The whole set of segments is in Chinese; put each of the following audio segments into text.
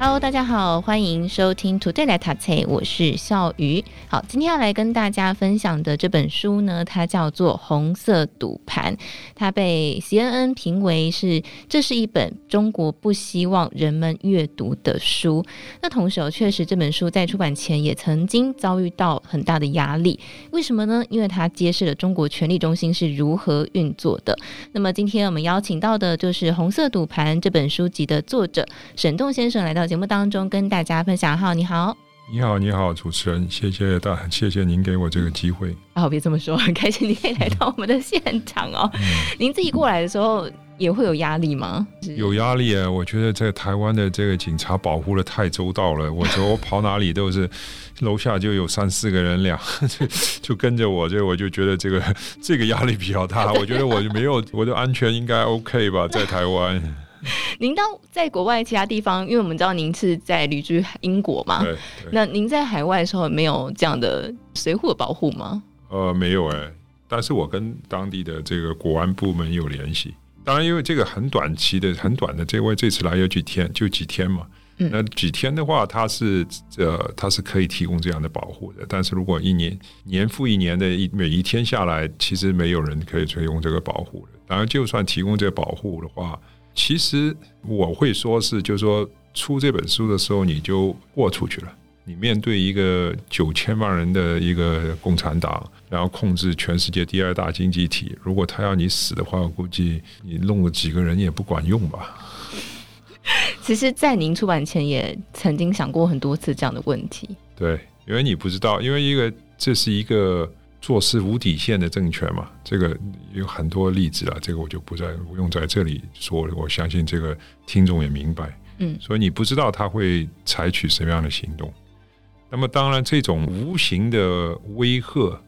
Hello，大家好，欢迎收听 Today 来读册，我是笑鱼。好，今天要来跟大家分享的这本书呢，它叫做《红色赌盘》，它被 CNN 评为是这是一本中国不希望人们阅读的书。那同时，确实这本书在出版前也曾经遭遇到很大的压力。为什么呢？因为它揭示了中国权力中心是如何运作的。那么今天我们邀请到的就是《红色赌盘》这本书籍的作者沈栋先生来到节目当中跟大家分享。好，你好，你好，你好，主持人，谢谢大，谢谢您给我这个机会。哦，别这么说，很开心你可以来到我们的现场哦。嗯、您自己过来的时候也会有压力吗？有压力啊！我觉得在台湾的这个警察保护的太周到了，我说我跑哪里都是楼下就有三四个人两 就就跟着我，这我就觉得这个 这个压力比较大。我觉得我就没有我的安全应该 OK 吧，在台湾。您到在国外其他地方，因为我们知道您是在旅居英国嘛，那您在海外的时候没有这样的随扈保护吗？呃，没有哎、欸，但是我跟当地的这个国安部门有联系。当然，因为这个很短期的、很短的，这位这次来有几天，就几天嘛。嗯、那几天的话，他是呃，他是可以提供这样的保护的。但是如果一年年复一年的一每一天下来，其实没有人可以提供这个保护的。当然，就算提供这个保护的话，其实我会说是，就是说出这本书的时候，你就豁出去了。你面对一个九千万人的一个共产党，然后控制全世界第二大经济体，如果他要你死的话，我估计你弄了几个人也不管用吧。其实，在您出版前也曾经想过很多次这样的问题。对，因为你不知道，因为一个这是一个。做事无底线的政权嘛，这个有很多例子啊，这个我就不再不用在这里说了。我相信这个听众也明白，嗯，所以你不知道他会采取什么样的行动。那么当然，这种无形的威吓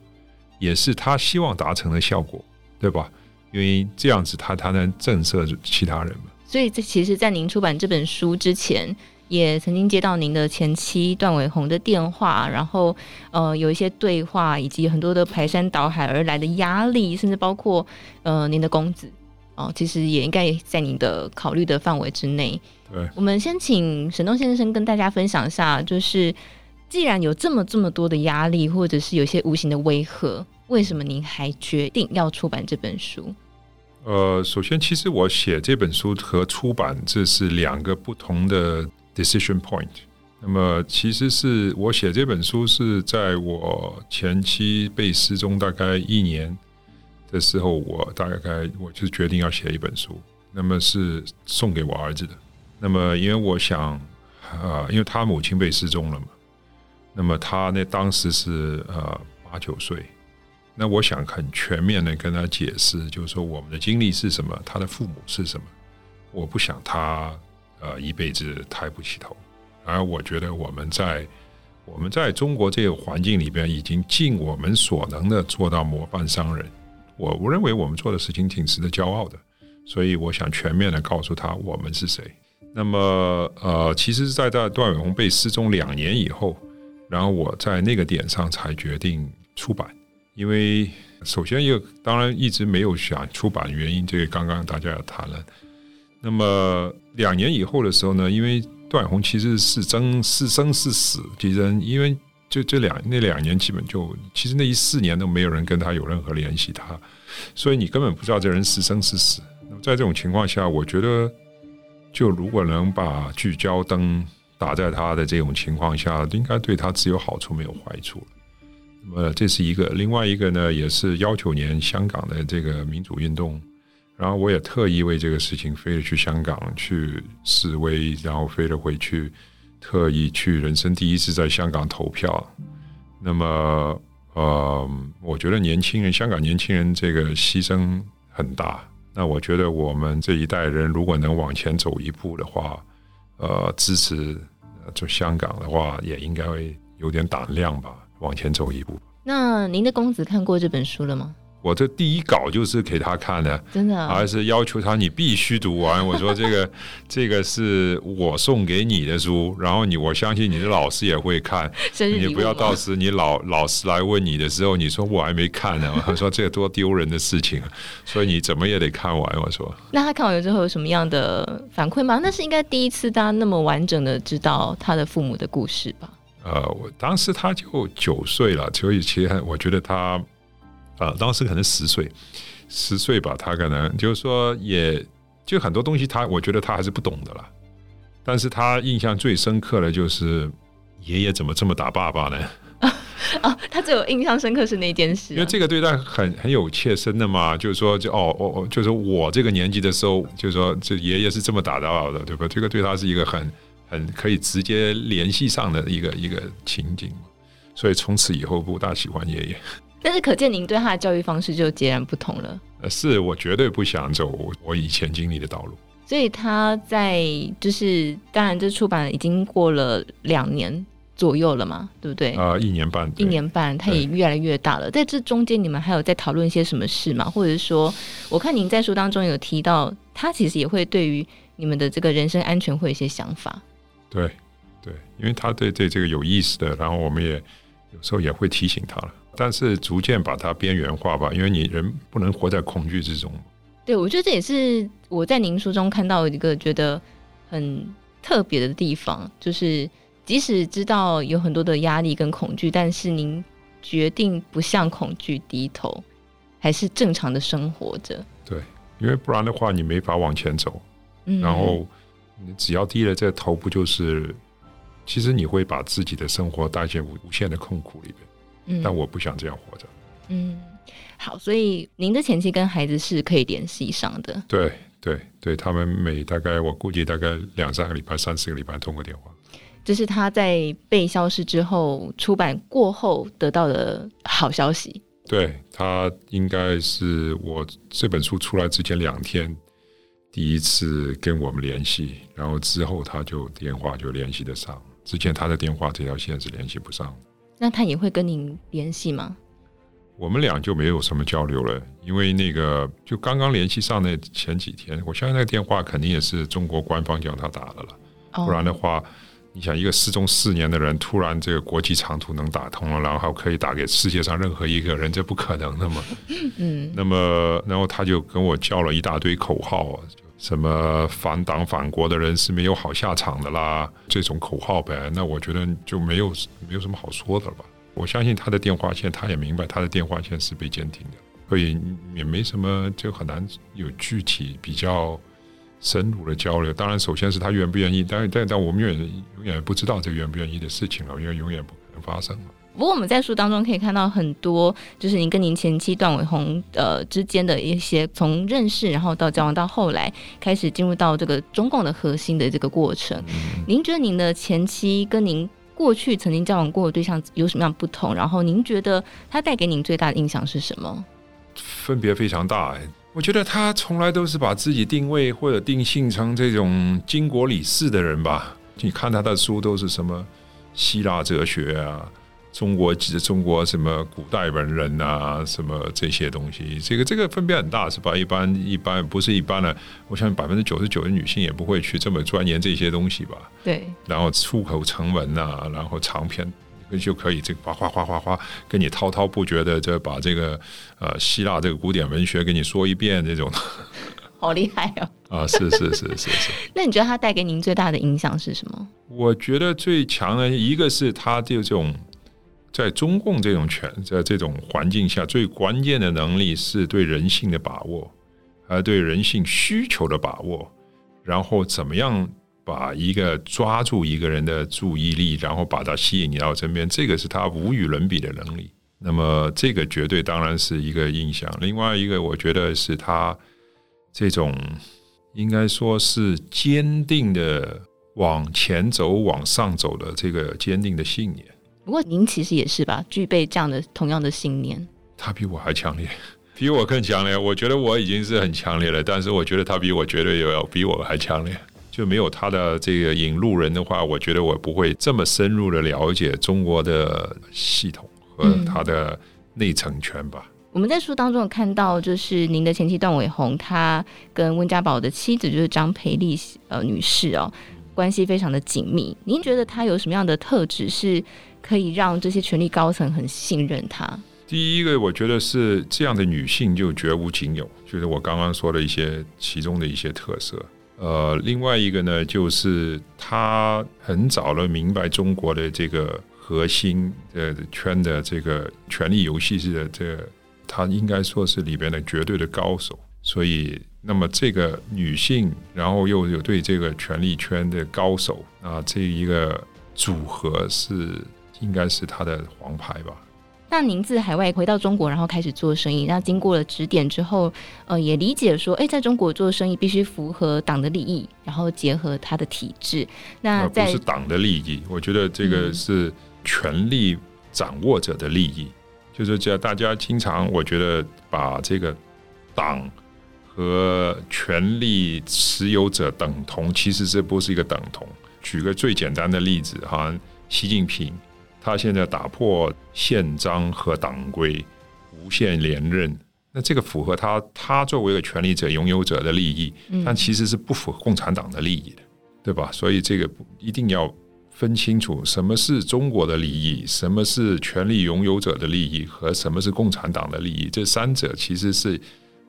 也是他希望达成的效果，对吧？因为这样子他才能震慑其他人嘛。所以这其实，在您出版这本书之前。也曾经接到您的前妻段伟宏的电话，然后呃有一些对话，以及很多的排山倒海而来的压力，甚至包括呃您的公子哦、呃，其实也应该也在您的考虑的范围之内。对，我们先请沈东先生跟大家分享一下，就是既然有这么这么多的压力，或者是有些无形的威吓，为什么您还决定要出版这本书？呃，首先，其实我写这本书和出版这是两个不同的。Decision point。那么，其实是我写这本书是在我前妻被失踪大概一年的时候，我大概我就决定要写一本书。那么是送给我儿子的。那么，因为我想，啊、呃，因为他母亲被失踪了嘛。那么他那当时是呃八九岁。那我想很全面的跟他解释，就是说我们的经历是什么，他的父母是什么。我不想他。呃，一辈子抬不起头。而我觉得我们在我们在中国这个环境里边，已经尽我们所能的做到模范商人。我我认为我们做的事情挺值得骄傲的，所以我想全面的告诉他我们是谁。那么，呃，其实是在在段伟宏被失踪两年以后，然后我在那个点上才决定出版。因为首先一个当然一直没有想出版原因，这个刚刚大家也谈了。那么两年以后的时候呢，因为段宏其实是争是生是死，其实因为就这两那两年基本就其实那一四年都没有人跟他有任何联系他，所以你根本不知道这人是生是死。那么在这种情况下，我觉得就如果能把聚焦灯打在他的这种情况下，应该对他只有好处没有坏处。那么这是一个，另外一个呢，也是幺九年香港的这个民主运动。然后我也特意为这个事情飞了去香港去示威，然后飞了回去，特意去人生第一次在香港投票。那么，呃，我觉得年轻人，香港年轻人这个牺牲很大。那我觉得我们这一代人如果能往前走一步的话，呃，支持就香港的话，也应该会有点胆量吧，往前走一步。那您的公子看过这本书了吗？我这第一稿就是给他看的，真的，还是要求他你必须读完。我说 这个这个是我送给你的书，然后你我相信你的老师也会看，你不要到时你老老师来问你的时候，你说我还没看呢。我说这个多丢人的事情，所以你怎么也得看完。我说，那他看完了之后有什么样的反馈吗？那是应该第一次大家那么完整的知道他的父母的故事吧？呃，我当时他就九岁了，所以其实我觉得他。啊，当时可能十岁，十岁吧，他可能就是说，也就很多东西，他我觉得他还是不懂的啦。但是他印象最深刻的就是爷爷怎么这么打爸爸呢？啊，啊他最有印象深刻是那件事，啊，因为这个对他很很有切身的嘛，就是说，就哦哦哦，就是我这个年纪的时候，就是说，这爷爷是这么打爸爸的，对吧？这个对他是一个很很可以直接联系上的一个一个情景，所以从此以后不大喜欢爷爷。但是可见您对他的教育方式就截然不同了。呃，是我绝对不想走我以前经历的道路。所以他在就是，当然这出版已经过了两年左右了嘛，对不对？啊、呃，一年半，一年半，他也越来越大了。在这中间，你们还有在讨论一些什么事吗？或者是说，我看您在书当中有提到，他其实也会对于你们的这个人身安全会有一些想法。对，对，因为他对对这个有意思的，然后我们也有时候也会提醒他了。但是逐渐把它边缘化吧，因为你人不能活在恐惧之中。对，我觉得这也是我在您书中看到一个觉得很特别的地方，就是即使知道有很多的压力跟恐惧，但是您决定不向恐惧低头，还是正常的生活着。对，因为不然的话，你没法往前走。嗯，然后你只要低了这个头，不就是其实你会把自己的生活带进无无限的痛苦里面。但我不想这样活着。嗯，好，所以您的前妻跟孩子是可以联系上的。对对对，他们每大概我估计大概两三个礼拜、三四个礼拜通过电话。这是他在被消失之后出版过后得到的好消息。对，他应该是我这本书出来之前两天第一次跟我们联系，然后之后他就电话就联系得上，之前他的电话这条线是联系不上。那他也会跟您联系吗？我们俩就没有什么交流了，因为那个就刚刚联系上那前几天，我相信那个电话肯定也是中国官方叫他打的了，哦、不然的话，你想一个失踪四年的人，突然这个国际长途能打通了，然后可以打给世界上任何一个人，这不可能的嘛。嗯，那么然后他就跟我叫了一大堆口号。什么反党反国的人是没有好下场的啦，这种口号呗，那我觉得就没有没有什么好说的了吧。我相信他的电话线，他也明白他的电话线是被监听的，所以也没什么，就很难有具体比较深入的交流。当然，首先是他愿不愿意，但但但我们永远永远不知道这愿不愿意的事情了，因为永远不可能发生了。不过我们在书当中可以看到很多，就是您跟您前妻段伟宏呃之间的一些从认识，然后到交往，到后来开始进入到这个中共的核心的这个过程。嗯、您觉得您的前妻跟您过去曾经交往过的对象有什么样不同？然后您觉得他带给您最大的印象是什么？分别非常大哎，我觉得他从来都是把自己定位或者定性成这种经国理事的人吧。你看他的书都是什么希腊哲学啊。中国中国什么古代文人啊，什么这些东西，这个这个分别很大，是吧？一般一般不是一般的，我想百分之九十九的女性也不会去这么钻研这些东西吧？对。然后出口成文啊，然后长篇就可以这个哗哗哗哗哗跟你滔滔不绝的就把这个呃希腊这个古典文学给你说一遍，这种。好厉害哦！啊，是是是是是。那你觉得他带给您最大的影响是什么？我觉得最强的一个是他这种。在中共这种权，在这种环境下，最关键的能力是对人性的把握，还对人性需求的把握，然后怎么样把一个抓住一个人的注意力，然后把他吸引到身边，这个是他无与伦比的能力。那么这个绝对当然是一个印象。另外一个，我觉得是他这种应该说是坚定的往前走、往上走的这个坚定的信念。不过您其实也是吧，具备这样的同样的信念。他比我还强烈，比我更强烈。我觉得我已经是很强烈了，但是我觉得他比我绝对有要比我还强烈。就没有他的这个引路人的话，我觉得我不会这么深入的了解中国的系统和他的内层权吧。我们在书当中有看到，就是您的前妻段伟红，她跟温家宝的妻子就是张培丽呃女士哦，关系非常的紧密。您觉得她有什么样的特质是可以让这些权力高层很信任她？第一个，我觉得是这样的女性就绝无仅有，就是我刚刚说的一些其中的一些特色。呃，另外一个呢，就是她很早的明白中国的这个核心的圈的这个权力游戏是的这个。她应该说是里边的绝对的高手，所以那么这个女性，然后又有对这个权力圈的高手啊，这一个组合是应该是他的黄牌吧？那您自海外回到中国，然后开始做生意，那经过了指点之后，呃，也理解说，哎，在中国做生意必须符合党的利益，然后结合他的体制。那在不是党的利益，我觉得这个是权力掌握者的利益。嗯就是这样，大家经常我觉得把这个党和权力持有者等同，其实这不是一个等同。举个最简单的例子，哈，习近平他现在打破宪章和党规，无限连任，那这个符合他他作为一个权力者拥有者的利益，但其实是不符合共产党的利益的，对吧？所以这个一定要。分清楚什么是中国的利益，什么是权力拥有者的利益，和什么是共产党的利益，这三者其实是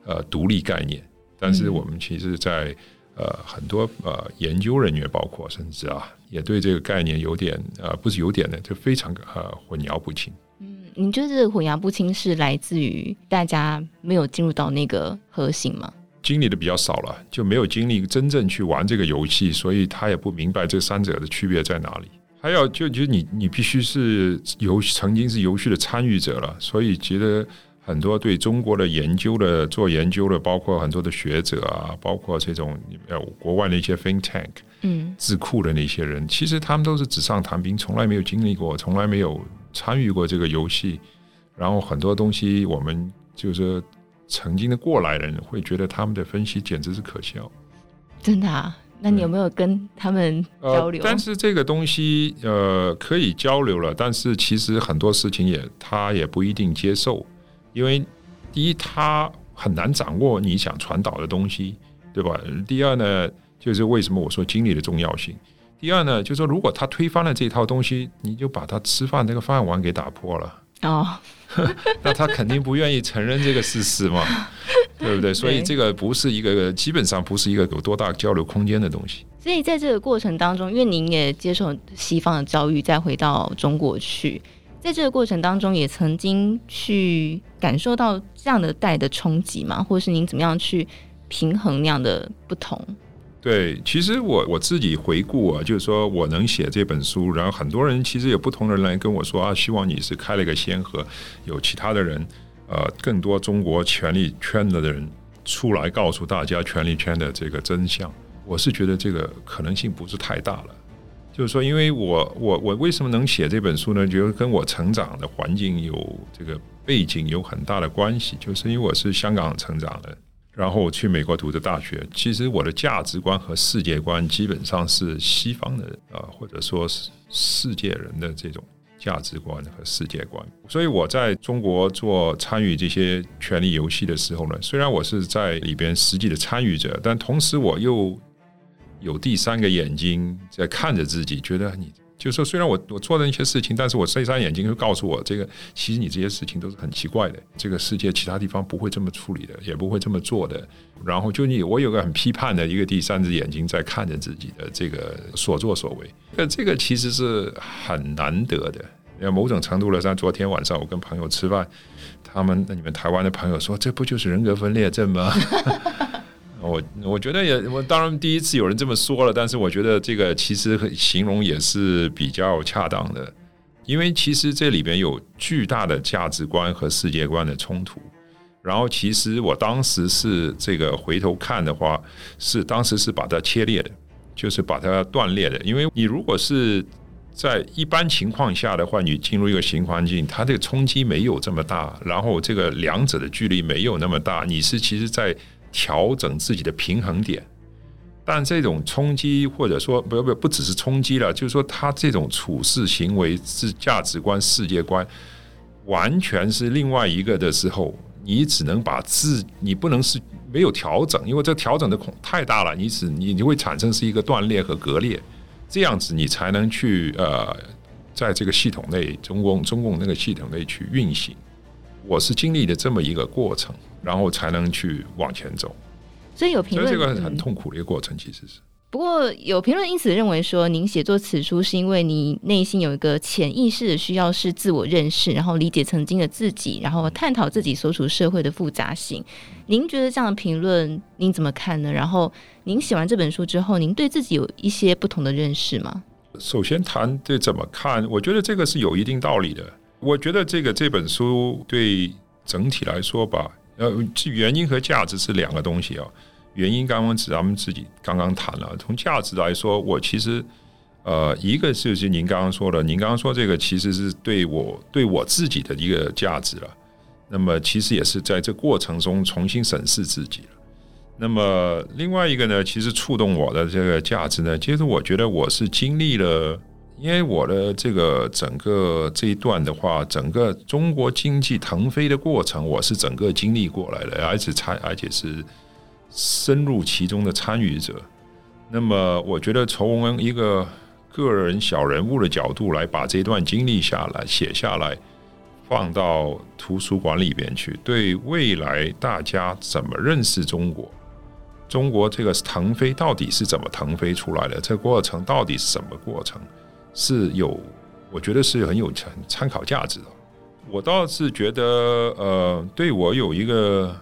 呃独立概念。但是我们其实在，在呃很多呃研究人员，包括甚至啊，也对这个概念有点呃不是有点的，就非常呃混淆不清。嗯，你觉得这个混淆不清是来自于大家没有进入到那个核心吗？经历的比较少了，就没有经历真正去玩这个游戏，所以他也不明白这三者的区别在哪里。还有就就你你必须是游曾经是游戏的参与者了，所以觉得很多对中国的研究的做研究的，包括很多的学者啊，包括这种呃国外的一些 think tank，嗯，智库的那些人，其实他们都是纸上谈兵，从来没有经历过，从来没有参与过这个游戏，然后很多东西我们就是。曾经的过来人会觉得他们的分析简直是可笑，真的啊？那你有没有跟他们交流？呃、但是这个东西呃可以交流了，但是其实很多事情也他也不一定接受，因为第一他很难掌握你想传导的东西，对吧？第二呢，就是为什么我说经历的重要性？第二呢，就是说如果他推翻了这套东西，你就把他吃饭那个饭碗给打破了。哦，那他肯定不愿意承认这个事实嘛，对不对？所以这个不是一个基本上不是一个有多大交流空间的东西。所以在这个过程当中，因为您也接受西方的教育，再回到中国去，在这个过程当中，也曾经去感受到这样的代的冲击嘛，或者是您怎么样去平衡那样的不同？对，其实我我自己回顾啊，就是说我能写这本书，然后很多人其实有不同的人来跟我说啊，希望你是开了一个先河，有其他的人，呃，更多中国权力圈的人出来告诉大家权力圈的这个真相。我是觉得这个可能性不是太大了。就是说，因为我我我为什么能写这本书呢？就是跟我成长的环境有这个背景有很大的关系，就是因为我是香港成长的。然后我去美国读的大学，其实我的价值观和世界观基本上是西方的啊，或者说是世界人的这种价值观和世界观。所以我在中国做参与这些权力游戏的时候呢，虽然我是在里边实际的参与者，但同时我又有第三个眼睛在看着自己，觉得你。就说，虽然我我做的一些事情，但是我这双眼睛会告诉我，这个其实你这些事情都是很奇怪的。这个世界其他地方不会这么处理的，也不会这么做的。然后就你，我有个很批判的一个第三只眼睛在看着自己的这个所作所为。那这个其实是很难得的。要某种程度来说，昨天晚上我跟朋友吃饭，他们那你们台湾的朋友说，这不就是人格分裂症吗？我我觉得也，我当然第一次有人这么说了，但是我觉得这个其实形容也是比较恰当的，因为其实这里边有巨大的价值观和世界观的冲突。然后其实我当时是这个回头看的话，是当时是把它切裂的，就是把它断裂的。因为你如果是在一般情况下的话，你进入一个新环境，它这个冲击没有这么大，然后这个两者的距离没有那么大，你是其实在。调整自己的平衡点，但这种冲击或者说不不不只是冲击了，就是说他这种处事行为是价值观、世界观完全是另外一个的时候，你只能把自，你不能是没有调整，因为这调整的孔太大了，你只你你会产生是一个断裂和割裂，这样子你才能去呃，在这个系统内，中共中共那个系统内去运行。我是经历了这么一个过程，然后才能去往前走。所以有评论，这个很痛苦的一个过程，其实是。不过有评论因此认为说，您写作此书是因为你内心有一个潜意识的需要是自我认识，然后理解曾经的自己，然后探讨自己所处社会的复杂性。您觉得这样的评论您怎么看呢？然后您写完这本书之后，您对自己有一些不同的认识吗？首先谈对怎么看，我觉得这个是有一定道理的。我觉得这个这本书对整体来说吧，呃，原因和价值是两个东西啊。原因刚刚是咱们自己刚刚谈了，从价值来说，我其实呃，一个就是您刚刚说的，您刚刚说这个其实是对我对我自己的一个价值了。那么其实也是在这过程中重新审视自己了。那么另外一个呢，其实触动我的这个价值呢，其实我觉得我是经历了，因为我的这个整个这一段的话，整个中国经济腾飞的过程，我是整个经历过来的，而且参而且是。深入其中的参与者，那么我觉得从一个个人小人物的角度来把这段经历下来写下来，放到图书馆里边去，对未来大家怎么认识中国，中国这个腾飞到底是怎么腾飞出来的？这过程到底是什么过程？是有，我觉得是很有参参考价值的。我倒是觉得，呃，对我有一个。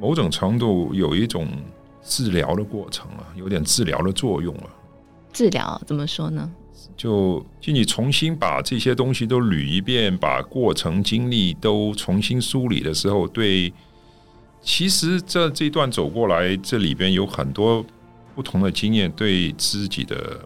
某种程度有一种治疗的过程啊，有点治疗的作用啊。治疗怎么说呢？就就你重新把这些东西都捋一遍，把过程经历都重新梳理的时候，对，其实这这段走过来，这里边有很多不同的经验，对自己的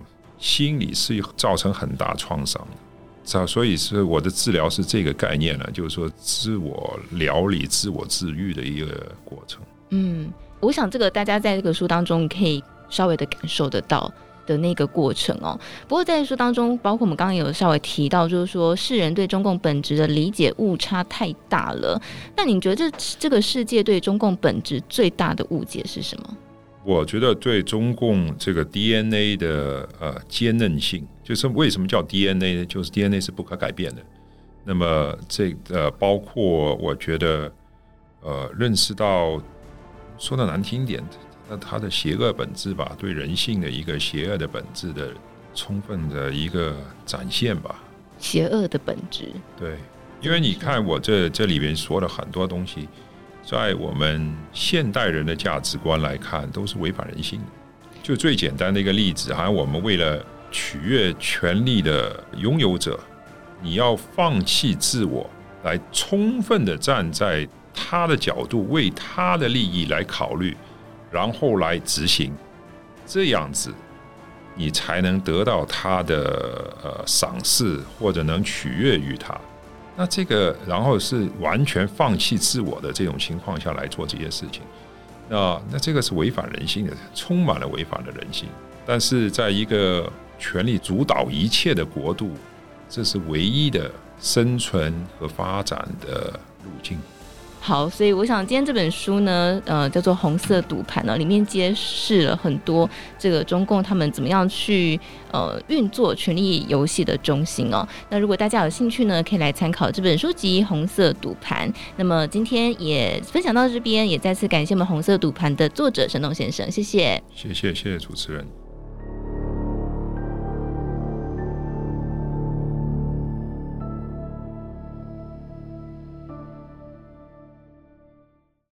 心理是造成很大创伤的。所以是我的治疗是这个概念呢，就是说自我疗理、自我治愈的一个过程。嗯，我想这个大家在这个书当中可以稍微的感受得到的那个过程哦。不过在书当中，包括我们刚刚有稍微提到，就是说世人对中共本质的理解误差太大了。那你觉得这这个世界对中共本质最大的误解是什么？我觉得对中共这个 DNA 的呃坚韧性，就是为什么叫 DNA 呢？就是 DNA 是不可改变的。那么这呃包括我觉得呃认识到说的难听点，那它的邪恶本质吧，对人性的一个邪恶的本质的充分的一个展现吧。邪恶的本质。对，因为你看我这这里边说了很多东西。在我们现代人的价值观来看，都是违反人性的。就最简单的一个例子，好像我们为了取悦权力的拥有者，你要放弃自我，来充分的站在他的角度，为他的利益来考虑，然后来执行，这样子，你才能得到他的呃赏识，或者能取悦于他。那这个，然后是完全放弃自我的这种情况下来做这些事情，啊那这个是违反人性的，充满了违反的人性。但是在一个权力主导一切的国度，这是唯一的生存和发展的路径。好，所以我想今天这本书呢，呃，叫做《红色赌盘》呢，里面揭示了很多这个中共他们怎么样去呃运作权力游戏的中心哦。那如果大家有兴趣呢，可以来参考这本书籍《红色赌盘》。那么今天也分享到这边，也再次感谢我们《红色赌盘》的作者沈董先生，谢谢，谢谢谢谢主持人。